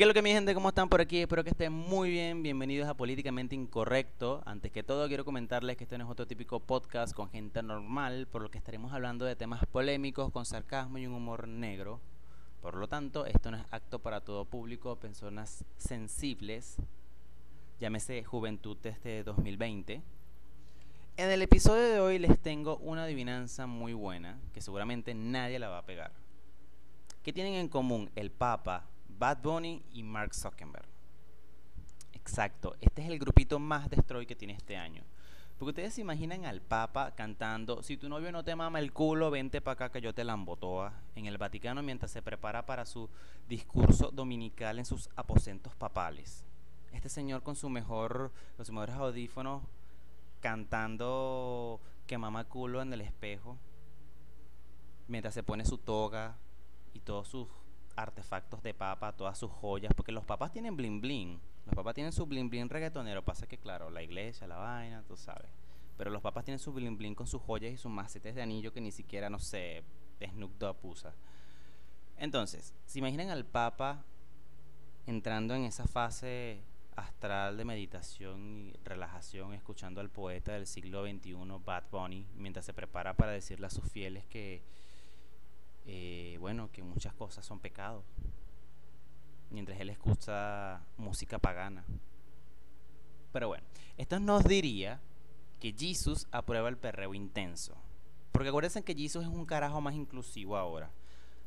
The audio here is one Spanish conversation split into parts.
¿Qué es lo que mi gente? ¿Cómo están por aquí? Espero que estén muy bien. Bienvenidos a Políticamente Incorrecto. Antes que todo, quiero comentarles que este no es otro típico podcast con gente normal, por lo que estaremos hablando de temas polémicos, con sarcasmo y un humor negro. Por lo tanto, esto no es acto para todo público, personas sensibles, llámese Juventud desde 2020. En el episodio de hoy les tengo una adivinanza muy buena, que seguramente nadie la va a pegar. ¿Qué tienen en común el Papa, Bad Bunny y Mark Zuckerberg. Exacto, este es el grupito más destroy que tiene este año. Porque ustedes se imaginan al Papa cantando, si tu novio no te mama el culo, vente para acá que yo te la embotoa, en el Vaticano mientras se prepara para su discurso dominical en sus aposentos papales. Este señor con su mejor, con sus mejores audífonos, cantando que mama culo en el espejo, mientras se pone su toga y todos sus artefactos de papa, todas sus joyas, porque los papas tienen bling bling. Los papas tienen su bling bling reggaetonero. Pasa que, claro, la iglesia, la vaina, tú sabes. Pero los papas tienen su bling bling con sus joyas y sus macetes de anillo que ni siquiera, no sé, Snoop Dogg. Entonces, ¿se imaginan al papa entrando en esa fase astral de meditación y relajación, escuchando al poeta del siglo XXI, Bad Bunny, mientras se prepara para decirle a sus fieles que eh, bueno, que muchas cosas son pecados, mientras él escucha música pagana. Pero bueno, esto nos diría que Jesus aprueba el perreo intenso. Porque acuérdense que Jesus es un carajo más inclusivo ahora.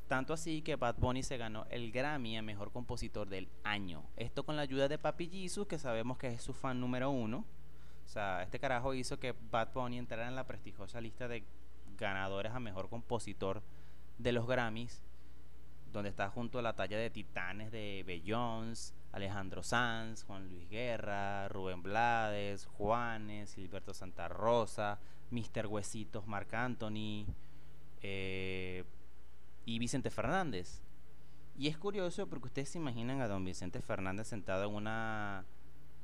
Tanto así que Bad Bunny se ganó el Grammy a Mejor Compositor del Año. Esto con la ayuda de Papi Jesus, que sabemos que es su fan número uno. O sea, este carajo hizo que Bad Bunny entrara en la prestigiosa lista de ganadores a Mejor Compositor de los Grammys, donde está junto a la talla de titanes de Beyoncé, Alejandro Sanz, Juan Luis Guerra, Rubén Blades, Juanes, Silberto Santa Rosa, Mr. Huesitos, Marc Anthony eh, y Vicente Fernández. Y es curioso porque ustedes se imaginan a don Vicente Fernández sentado en una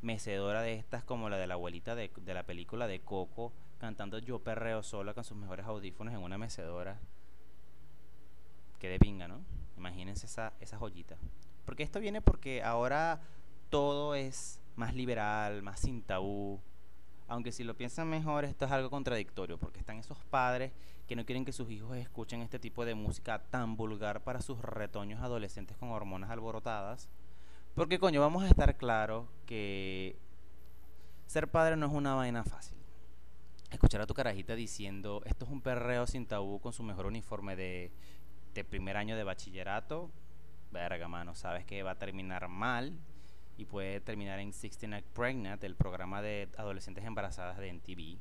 mecedora de estas como la de la abuelita de, de la película de Coco, cantando Yo Perreo sola con sus mejores audífonos en una mecedora que de pinga, ¿no? Imagínense esa, esa joyita. Porque esto viene porque ahora todo es más liberal, más sin tabú. Aunque si lo piensan mejor, esto es algo contradictorio, porque están esos padres que no quieren que sus hijos escuchen este tipo de música tan vulgar para sus retoños adolescentes con hormonas alborotadas. Porque coño, vamos a estar claros que ser padre no es una vaina fácil. Escuchar a tu carajita diciendo, esto es un perreo sin tabú con su mejor uniforme de de primer año de bachillerato, verga, mano, sabes que va a terminar mal y puede terminar en 16 Night Pregnant, el programa de adolescentes embarazadas de NTV.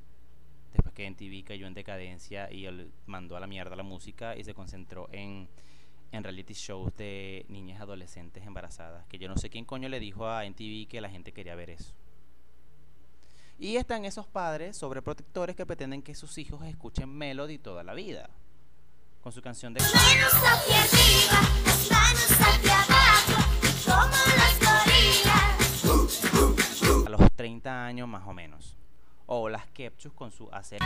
Después que NTV cayó en decadencia y él mandó a la mierda la música y se concentró en, en reality shows de niñas adolescentes embarazadas. Que yo no sé quién coño le dijo a NTV que la gente quería ver eso. Y están esos padres sobreprotectores que pretenden que sus hijos escuchen Melody toda la vida con su canción de... A los 30 años más o menos. O las Kepchus con su hacer...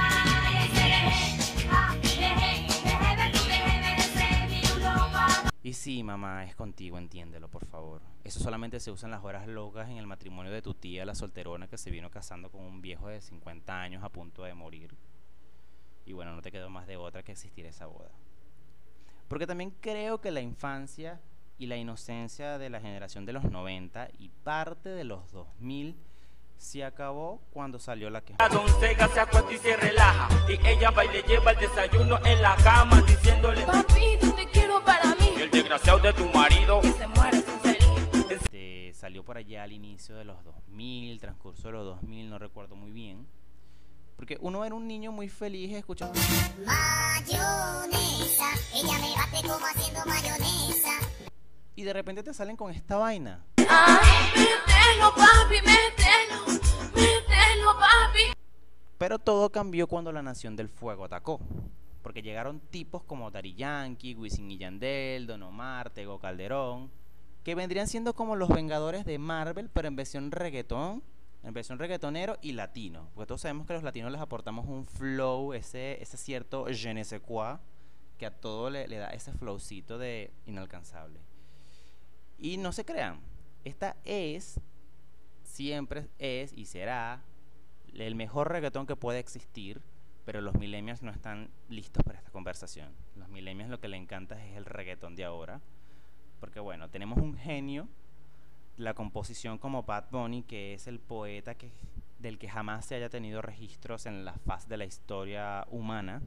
Y sí, mamá, es contigo, entiéndelo, por favor. Eso solamente se usa en las horas locas en el matrimonio de tu tía, la solterona, que se vino casando con un viejo de 50 años a punto de morir. Y bueno, no te quedó más de otra que existir esa boda. Porque también creo que la infancia y la inocencia de la generación de los 90 y parte de los 2000 se acabó cuando salió la que. Don Sega se acuesta y se relaja. Y ella va y le lleva el desayuno en la cama diciéndole: Papi, ¿dónde quiero para mí? El desgraciado de tu marido. Que se muere sin feliz. Este, salió por allá al inicio de los 2000, transcurso de los 2000, no recuerdo muy bien. Porque uno era un niño muy feliz escuchando. Mayonesa, ella me bate como haciendo mayonesa. Y de repente te salen con esta vaina. Ay, mételo, papi, mételo. Mételo, papi. Pero todo cambió cuando la Nación del Fuego atacó. Porque llegaron tipos como Dari Yankee, Wisin y Yandel, Don Omar, Tego Calderón, que vendrían siendo como los Vengadores de Marvel, pero en versión reggaetón en versión reggaetonero y latino. Porque todos sabemos que los latinos les aportamos un flow, ese, ese cierto je ne sais quoi, que a todo le, da ese flowcito de inalcanzable. Y no se crean, esta es, siempre es y será el mejor reggaetón que puede existir, pero los millennials no están listos para esta conversación. Los millennials lo que le encanta es el reggaetón de ahora, porque bueno, tenemos un genio la composición como Bad Bunny, que es el poeta que, del que jamás se haya tenido registros en la faz de la historia humana.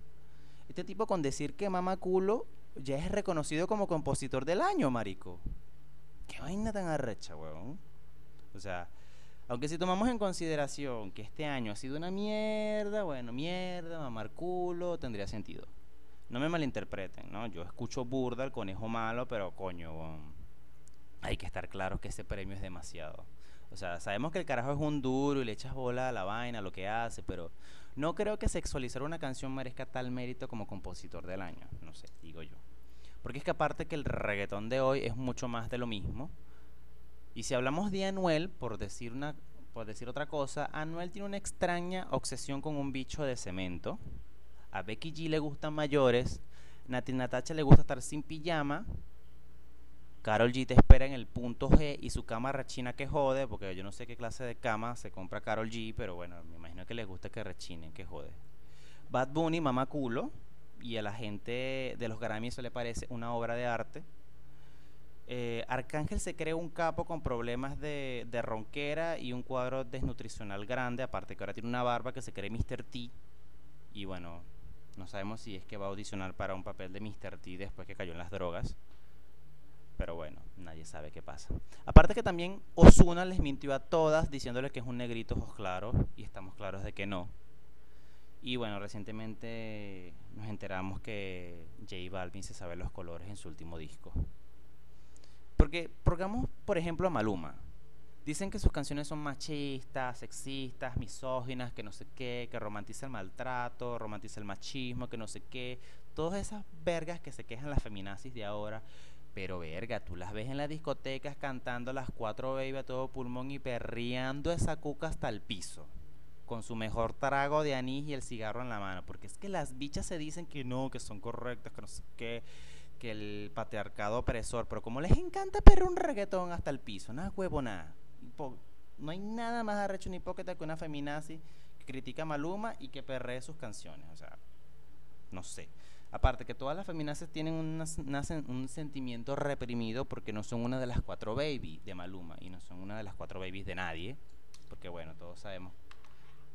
Este tipo con decir que mama culo ya es reconocido como compositor del año, marico. Qué vaina tan arrecha, weón. O sea, aunque si tomamos en consideración que este año ha sido una mierda, bueno, mierda, mamar culo, tendría sentido. No me malinterpreten, ¿no? Yo escucho burda el conejo malo, pero coño, weón, hay que estar claro que ese premio es demasiado. O sea, sabemos que el carajo es un duro y le echas bola a la vaina, lo que hace, pero no creo que sexualizar una canción merezca tal mérito como compositor del año. No sé, digo yo. Porque es que aparte que el reggaetón de hoy es mucho más de lo mismo. Y si hablamos de Anuel, por decir, una, por decir otra cosa, Anuel tiene una extraña obsesión con un bicho de cemento. A Becky G le gustan mayores. Nati Natacha le gusta estar sin pijama. Carol G te espera en el punto G y su cama rechina que jode, porque yo no sé qué clase de cama se compra Carol G, pero bueno, me imagino que les gusta que rechinen, que jode. Bad Bunny, mamá culo, y a la gente de los Grammy eso le parece una obra de arte. Eh, Arcángel se cree un capo con problemas de, de ronquera y un cuadro desnutricional grande, aparte que ahora tiene una barba que se cree Mr. T. Y bueno, no sabemos si es que va a audicionar para un papel de Mr. T después que cayó en las drogas. Pero bueno, nadie sabe qué pasa. Aparte que también Osuna les mintió a todas diciéndoles que es un negrito ojos claros y estamos claros de que no. Y bueno, recientemente nos enteramos que J Balvin se sabe los colores en su último disco. Porque, pongamos por ejemplo a Maluma. Dicen que sus canciones son machistas, sexistas, misóginas, que no sé qué, que romantiza el maltrato, romantiza el machismo, que no sé qué. Todas esas vergas que se quejan las feminazis de ahora. Pero verga, tú las ves en las discotecas cantando las cuatro baby a todo pulmón y perreando esa cuca hasta el piso. Con su mejor trago de anís y el cigarro en la mano. Porque es que las bichas se dicen que no, que son correctas, que no sé qué, que el patriarcado opresor. Pero como les encanta perrer un reggaetón hasta el piso, nada huevo, nada. No hay nada más arrecho ni hipócrita que una feminazi que critica a Maluma y que perree sus canciones. O sea, no sé. Aparte que todas las feminazis tienen un sentimiento reprimido porque no son una de las cuatro baby de Maluma y no son una de las cuatro babies de nadie. Porque bueno, todos sabemos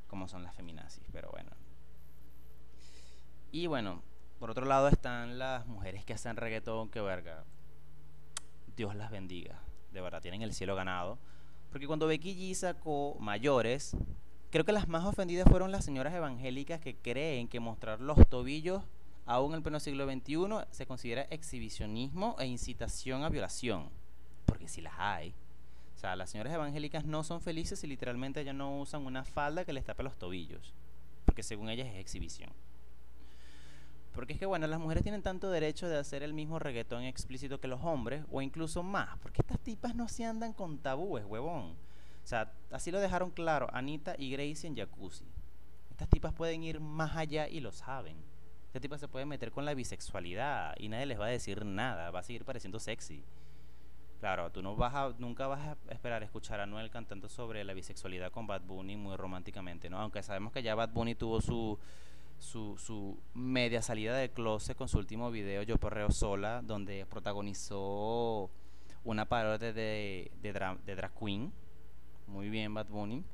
cómo son las feminazis, pero bueno. Y bueno, por otro lado están las mujeres que hacen reggaetón, que verga. Dios las bendiga. De verdad, tienen el cielo ganado. Porque cuando Becky G sacó mayores, creo que las más ofendidas fueron las señoras evangélicas que creen que mostrar los tobillos aún en el pleno siglo XXI se considera exhibicionismo e incitación a violación. Porque si las hay. O sea, las señoras evangélicas no son felices y literalmente ellas no usan una falda que les tape los tobillos. Porque según ellas es exhibición. Porque es que, bueno, las mujeres tienen tanto derecho de hacer el mismo reggaetón explícito que los hombres, o incluso más. Porque estas tipas no se andan con tabúes, huevón. O sea, así lo dejaron claro Anita y Gracie en Jacuzzi. Estas tipas pueden ir más allá y lo saben. Estas tipas se pueden meter con la bisexualidad y nadie les va a decir nada. Va a seguir pareciendo sexy. Claro, tú no vas a, nunca vas a esperar escuchar a Noel cantando sobre la bisexualidad con Bad Bunny muy románticamente, ¿no? Aunque sabemos que ya Bad Bunny tuvo su, su, media salida del closet con su último video Yo Perreo Sola, donde protagonizó una parodia de, dra- de Drag Queen. Muy bien, Bad Bunny.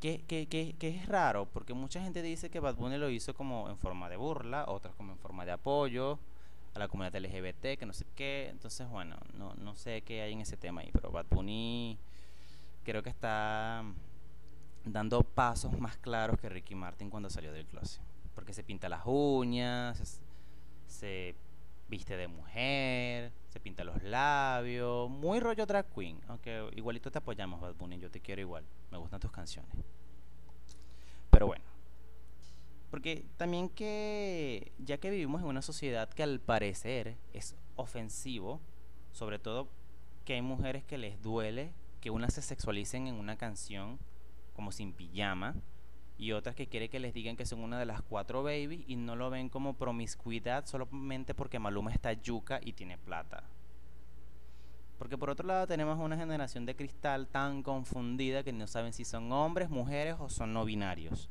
Que, que, que, es raro, porque mucha gente dice que Bad Bunny lo hizo como en forma de burla, otras como en forma de apoyo a la comunidad LGBT, que no sé qué. Entonces, bueno, no, no sé qué hay en ese tema ahí, pero Bad Bunny creo que está dando pasos más claros que Ricky Martin cuando salió del closet. Porque se pinta las uñas, se, se viste de mujer, se pinta los labios, muy rollo drag queen. Aunque igualito te apoyamos, Bad Bunny, yo te quiero igual, me gustan tus canciones. Pero bueno, porque también que, ya que vivimos en una sociedad que al parecer es ofensivo, sobre todo que hay mujeres que les duele que unas se sexualicen en una canción como sin pijama y otras que quiere que les digan que son una de las cuatro baby y no lo ven como promiscuidad solamente porque Maluma está yuca y tiene plata. Porque por otro lado tenemos una generación de cristal tan confundida que no saben si son hombres, mujeres o son no binarios.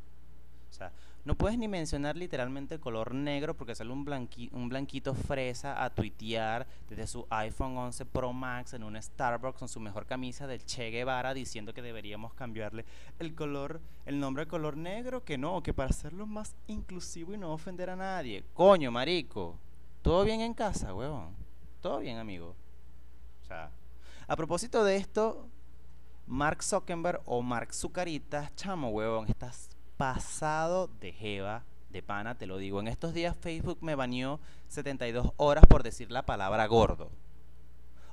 Sea, no puedes ni mencionar literalmente el color negro porque sale un, un blanquito fresa a tuitear desde su iPhone 11 Pro Max en un Starbucks con su mejor camisa del Che Guevara diciendo que deberíamos cambiarle el color, el nombre al color negro, que no, que para hacerlo más inclusivo y no ofender a nadie. Coño, marico. ¿Todo bien en casa, huevón? ¿Todo bien, amigo? O sea, a propósito de esto, Mark Zuckerberg o Mark Zucaritas, chamo, huevón, estás pasado de jeva, de pana, te lo digo. En estos días Facebook me baneó 72 horas por decir la palabra gordo.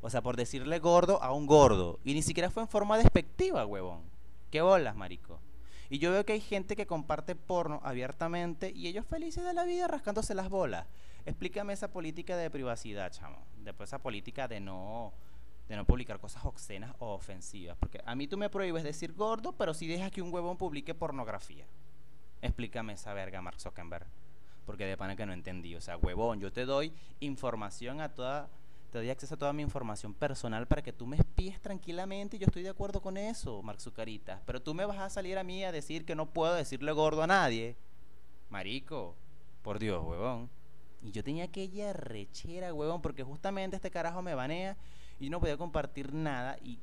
O sea, por decirle gordo a un gordo. Y ni siquiera fue en forma despectiva, huevón. ¿Qué bolas, marico? Y yo veo que hay gente que comparte porno abiertamente y ellos felices de la vida rascándose las bolas. Explícame esa política de privacidad, chamo. Después esa política de no de no publicar cosas obscenas o ofensivas. Porque a mí tú me prohíbes decir gordo, pero si dejas que un huevón publique pornografía. Explícame esa verga, Mark Zuckerberg. Porque de pana que no entendí. O sea, huevón, yo te doy información a toda. Te doy acceso a toda mi información personal para que tú me espíes tranquilamente y yo estoy de acuerdo con eso, Mark Zucaritas. Pero tú me vas a salir a mí a decir que no puedo decirle gordo a nadie. Marico, por Dios, huevón. Y yo tenía aquella rechera, huevón, porque justamente este carajo me banea y no podía compartir nada y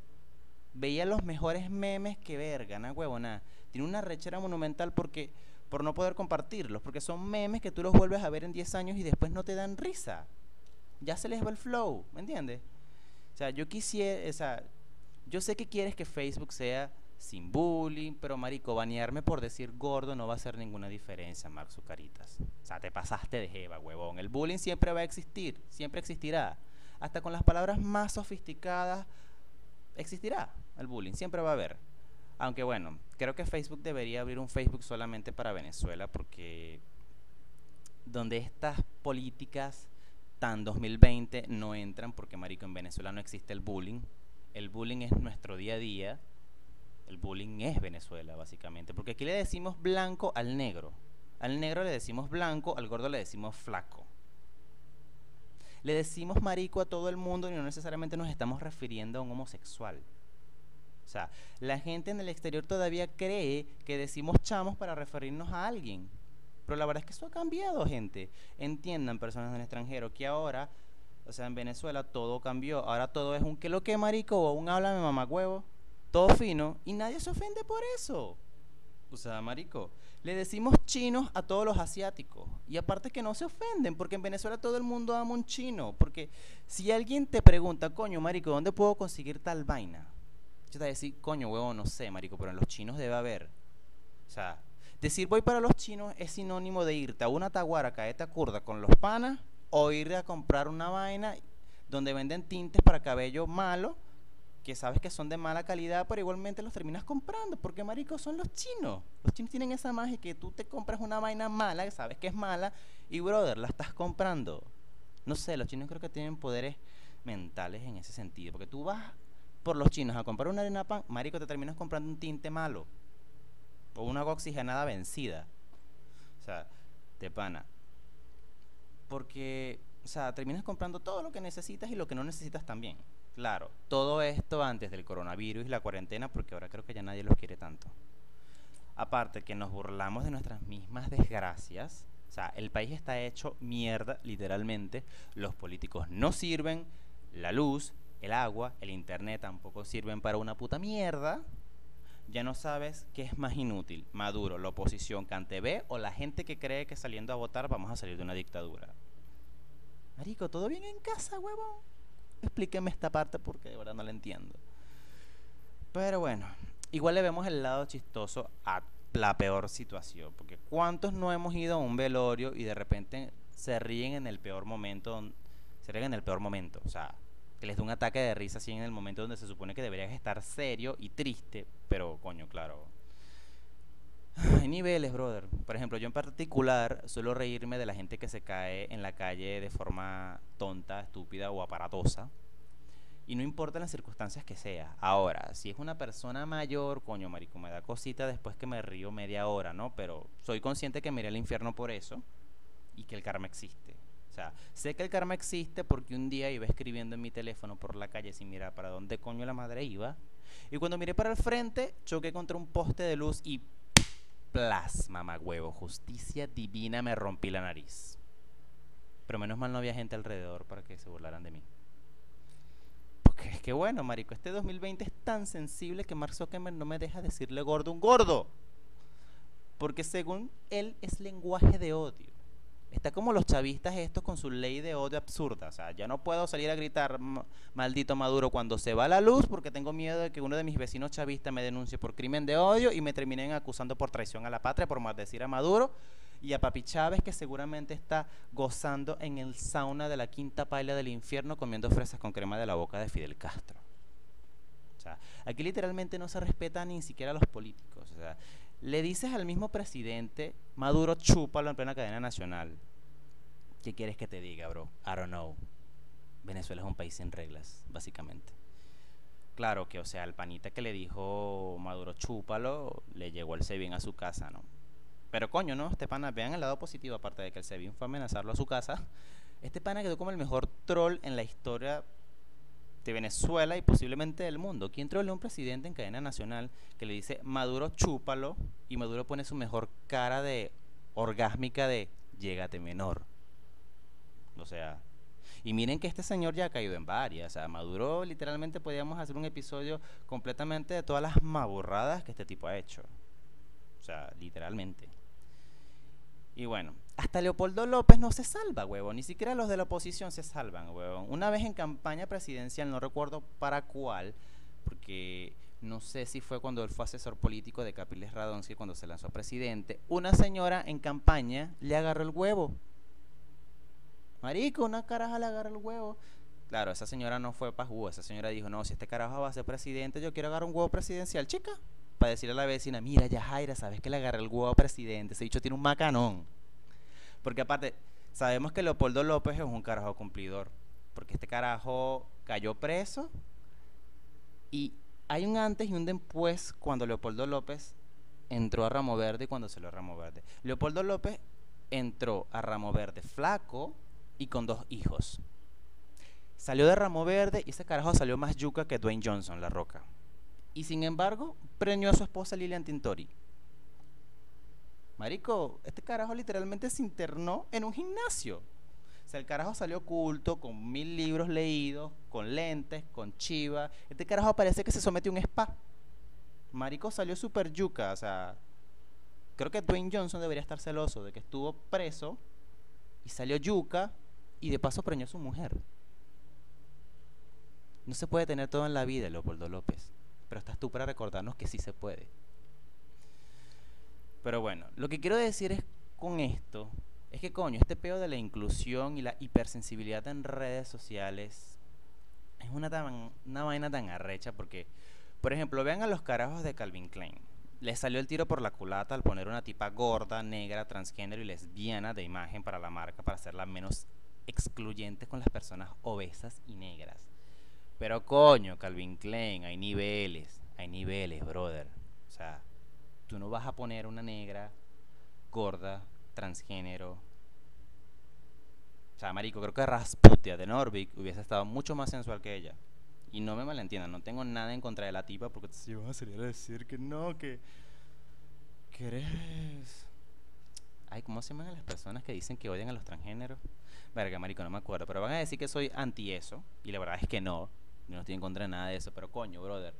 veía los mejores memes que verga, ¿no, huevona? Tiene una rechera monumental porque por no poder compartirlos, porque son memes que tú los vuelves a ver en 10 años y después no te dan risa. Ya se les va el flow, ¿me entiendes? O sea, yo quisiera, o sea, yo sé que quieres que Facebook sea sin bullying, pero marico, banearme por decir gordo no va a hacer ninguna diferencia, Mark Zucaritas. O sea, te pasaste de jeva, huevón. El bullying siempre va a existir, siempre existirá. Hasta con las palabras más sofisticadas existirá el bullying, siempre va a haber. Aunque bueno, creo que Facebook debería abrir un Facebook solamente para Venezuela porque donde estas políticas tan 2020 no entran porque marico en Venezuela no existe el bullying. El bullying es nuestro día a día. El bullying es Venezuela básicamente, porque aquí le decimos blanco al negro. Al negro le decimos blanco, al gordo le decimos flaco. Le decimos marico a todo el mundo y no necesariamente nos estamos refiriendo a un homosexual. O sea, la gente en el exterior todavía cree que decimos chamos para referirnos a alguien. Pero la verdad es que eso ha cambiado, gente. Entiendan, personas del extranjero, que ahora, o sea, en Venezuela todo cambió. Ahora todo es un que lo que marico o un háblame mamagüevo. Todo fino y nadie se ofende por eso. O sea, marico, le decimos chinos a todos los asiáticos. Y aparte que no se ofenden, porque en Venezuela todo el mundo ama un chino. Porque si alguien te pregunta, coño, marico, ¿dónde puedo conseguir tal vaina? Yo te voy a decir, coño, huevo, no sé, marico, pero en los chinos debe haber. O sea, decir voy para los chinos es sinónimo de irte a una taguara, caeta curda con los panas, o ir a comprar una vaina donde venden tintes para cabello malo, que sabes que son de mala calidad, pero igualmente los terminas comprando, porque marico, son los chinos. Los chinos tienen esa magia que tú te compras una vaina mala, que sabes que es mala, y brother, la estás comprando. No sé, los chinos creo que tienen poderes mentales en ese sentido, porque tú vas por los chinos a comprar una arena pan, marico, te terminas comprando un tinte malo. O una agua oxigenada vencida. O sea, de pana. Porque, o sea, terminas comprando todo lo que necesitas y lo que no necesitas también. Claro, todo esto antes del coronavirus y la cuarentena, porque ahora creo que ya nadie los quiere tanto. Aparte que nos burlamos de nuestras mismas desgracias. O sea, el país está hecho mierda, literalmente. Los políticos no sirven. La luz, el agua, el internet tampoco sirven para una puta mierda. Ya no sabes qué es más inútil, Maduro, la oposición Cantebé o la gente que cree que saliendo a votar vamos a salir de una dictadura. Marico, ¿todo bien en casa, huevón? Explíqueme esta parte porque de verdad no la entiendo. Pero bueno, igual le vemos el lado chistoso a la peor situación. Porque ¿cuántos no hemos ido a un velorio y de repente se ríen en el peor momento? Se ríen en el peor momento. O sea, que les da un ataque de risa así en el momento donde se supone que deberías estar serio y triste. Pero, coño, claro. Hay niveles, brother. Por ejemplo, yo en particular suelo reírme de la gente que se cae en la calle de forma tonta, estúpida o aparatosa. Y no importa las circunstancias que sea. Ahora, si es una persona mayor, coño, marico, me da cosita después que me río media hora, ¿no? Pero soy consciente que me iré al infierno por eso y que el karma existe. O sea, sé que el karma existe porque un día iba escribiendo en mi teléfono por la calle sin mirar para dónde coño la madre iba. Y cuando miré para el frente, choqué contra un poste de luz y plas, huevo, justicia divina, me rompí la nariz. Pero menos mal no había gente alrededor para que se burlaran de mí. Porque es que bueno, marico, este 2020 es tan sensible que Mark Zuckerberg no me deja decirle gordo un gordo. Porque según él es lenguaje de odio. Está como los chavistas estos con su ley de odio absurda. O sea, ya no puedo salir a gritar "Ma- maldito Maduro cuando se va la luz porque tengo miedo de que uno de mis vecinos chavistas me denuncie por crimen de odio y me terminen acusando por traición a la patria por maldecir a Maduro y a Papi Chávez que seguramente está gozando en el sauna de la quinta paila del infierno comiendo fresas con crema de la boca de Fidel Castro. O sea, aquí literalmente no se respeta ni siquiera a los políticos. Le dices al mismo presidente, Maduro, chúpalo en plena cadena nacional. ¿Qué quieres que te diga, bro? I don't know. Venezuela es un país sin reglas, básicamente. Claro que, o sea, el panita que le dijo Maduro, chúpalo, le llegó el SEBIN a su casa, ¿no? Pero coño, ¿no? Este pana, vean el lado positivo, aparte de que el SEBIN fue a amenazarlo a su casa. Este pana quedó como el mejor troll en la historia de Venezuela y posiblemente del mundo. ¿Quién troleó un presidente en cadena nacional que le dice Maduro chúpalo y Maduro pone su mejor cara de orgásmica de llégate menor? O sea, y miren que este señor ya ha caído en varias. O sea, Maduro literalmente podíamos hacer un episodio completamente de todas las maburradas que este tipo ha hecho. O sea, literalmente. Y bueno, hasta Leopoldo López no se salva, huevón. Ni siquiera los de la oposición se salvan, huevón. Una vez en campaña presidencial, no recuerdo para cuál, porque no sé si fue cuando él fue asesor político de Capiles Radonsky cuando se lanzó a presidente, una señora en campaña le agarró el huevo. Marico, una caraja le agarró el huevo. Claro, esa señora no fue para jugo. Esa señora dijo, no, si este carajo va a ser presidente, yo quiero agarrar un huevo presidencial, chica. Para decirle a la vecina, mira, ya Jaira, sabes que le agarré el huevo presidente. Ese dicho tiene un macanón. Porque aparte, sabemos que Leopoldo López es un carajo cumplidor. Porque este carajo cayó preso. Y hay un antes y un después cuando Leopoldo López entró a Ramo Verde y cuando se lo Ramo Verde. Leopoldo López entró a Ramo Verde flaco y con dos hijos. Salió de Ramo Verde y ese carajo salió más yuca que Dwayne Johnson, la roca. Y sin embargo, preñó a su esposa Lilian Tintori. Marico, este carajo literalmente se internó en un gimnasio. O sea, el carajo salió oculto, con mil libros leídos, con lentes, con chiva. Este carajo parece que se sometió a un spa. Marico salió super yuca, o sea... Creo que Dwayne Johnson debería estar celoso de que estuvo preso y salió yuca y de paso preñó a su mujer. No se puede tener todo en la vida, Leopoldo López. Pero estás tú para recordarnos que sí se puede. Pero bueno, lo que quiero decir es con esto, es que coño, este peo de la inclusión y la hipersensibilidad en redes sociales es una, tan, una vaina tan arrecha porque, por ejemplo, vean a los carajos de Calvin Klein. Les salió el tiro por la culata al poner una tipa gorda, negra, transgénero y lesbiana de imagen para la marca para hacerla menos excluyente con las personas obesas y negras. Pero coño, Calvin Klein, hay niveles, hay niveles, brother. O sea, tú no vas a poner una negra, gorda, transgénero. O sea, marico, creo que Rasputia de Norvik hubiese estado mucho más sensual que ella. Y no me malentiendan, no tengo nada en contra de la tipa porque si vas a salir a decir que no, que que eres Ay, ¿cómo se llaman las personas que dicen que odian a los transgéneros? Verga, marico, no me acuerdo, pero van a decir que soy anti eso y la verdad es que no. Yo no estoy en contra de nada de eso, pero coño, brother,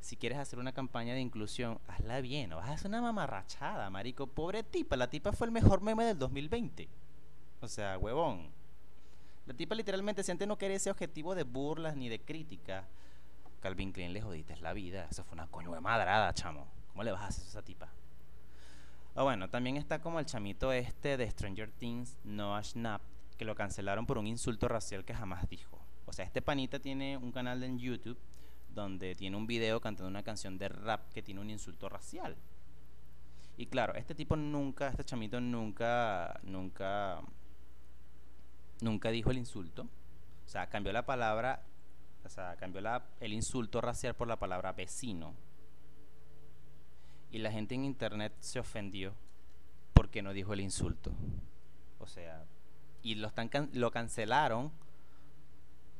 si quieres hacer una campaña de inclusión, hazla bien, no vas a hacer una mamarrachada, marico. Pobre tipa, la tipa fue el mejor meme del 2020. O sea, huevón. La tipa literalmente, si antes no quería ese objetivo de burlas ni de crítica, Calvin Klein le jodiste la vida. Eso fue una coño de madrada, chamo. ¿Cómo le vas a hacer eso a esa tipa? Ah, bueno, también está como el chamito este de Stranger Things, Noah Schnapp, que lo cancelaron por un insulto racial que jamás dijo. O sea, este panita tiene un canal en YouTube donde tiene un video cantando una canción de rap que tiene un insulto racial. Y claro, este tipo nunca, este chamito nunca, nunca, nunca dijo el insulto. O sea, cambió la palabra, o sea, cambió la, el insulto racial por la palabra vecino. Y la gente en internet se ofendió porque no dijo el insulto. O sea, Y lo, están lo cancelaron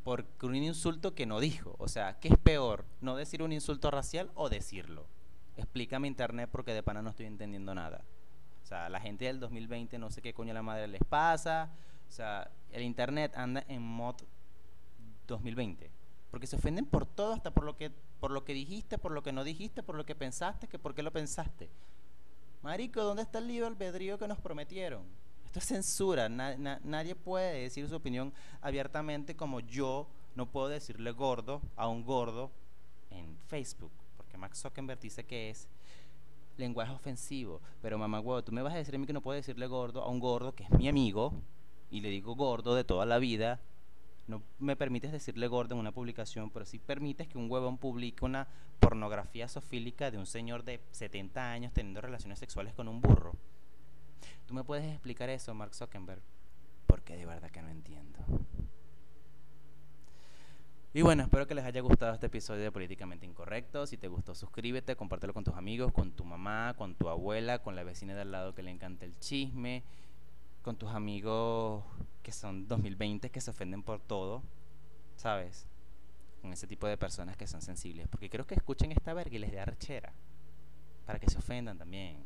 por un insulto que no dijo. O sea, ¿qué es peor? ¿No decir un insulto racial o decirlo? Explícame internet porque de pana no estoy entendiendo nada. O sea, la gente del 2020 no sé qué coño la madre les pasa. O sea, el internet anda en mod 2020. Porque se ofenden por todo, hasta por lo que por lo que dijiste, por lo que no dijiste, por lo que pensaste, que por qué lo pensaste. Marico, ¿dónde está el libre albedrío que nos prometieron? Esto es censura. na- na- nadie puede decir su opinión abiertamente como yo no puedo decirle gordo a un gordo en Facebook. Porque Max Zuckerberg dice que es lenguaje ofensivo. Pero mamá huevo, tú me vas a decir a mí que no puedo decirle gordo a un gordo que es mi amigo y le digo gordo de toda la vida. No me permites decirle gordo en una publicación, pero sí permites que un huevón publique una pornografía sofílica de un señor de 70 años teniendo relaciones sexuales con un burro. ¿Tú me puedes explicar eso, Mark Zuckerberg? Porque de verdad que no entiendo. Y bueno, espero que les haya gustado este episodio de Políticamente Incorrecto. Si te gustó, suscríbete, compártelo con tus amigos, con tu mamá, con tu abuela, con la vecina de al lado que le encanta el chisme, con tus amigos que son 2020 que se ofenden por todo, ¿sabes? Con ese tipo de personas que son sensibles. Porque creo que escuchen esta verga y les dé. Para que se ofendan también.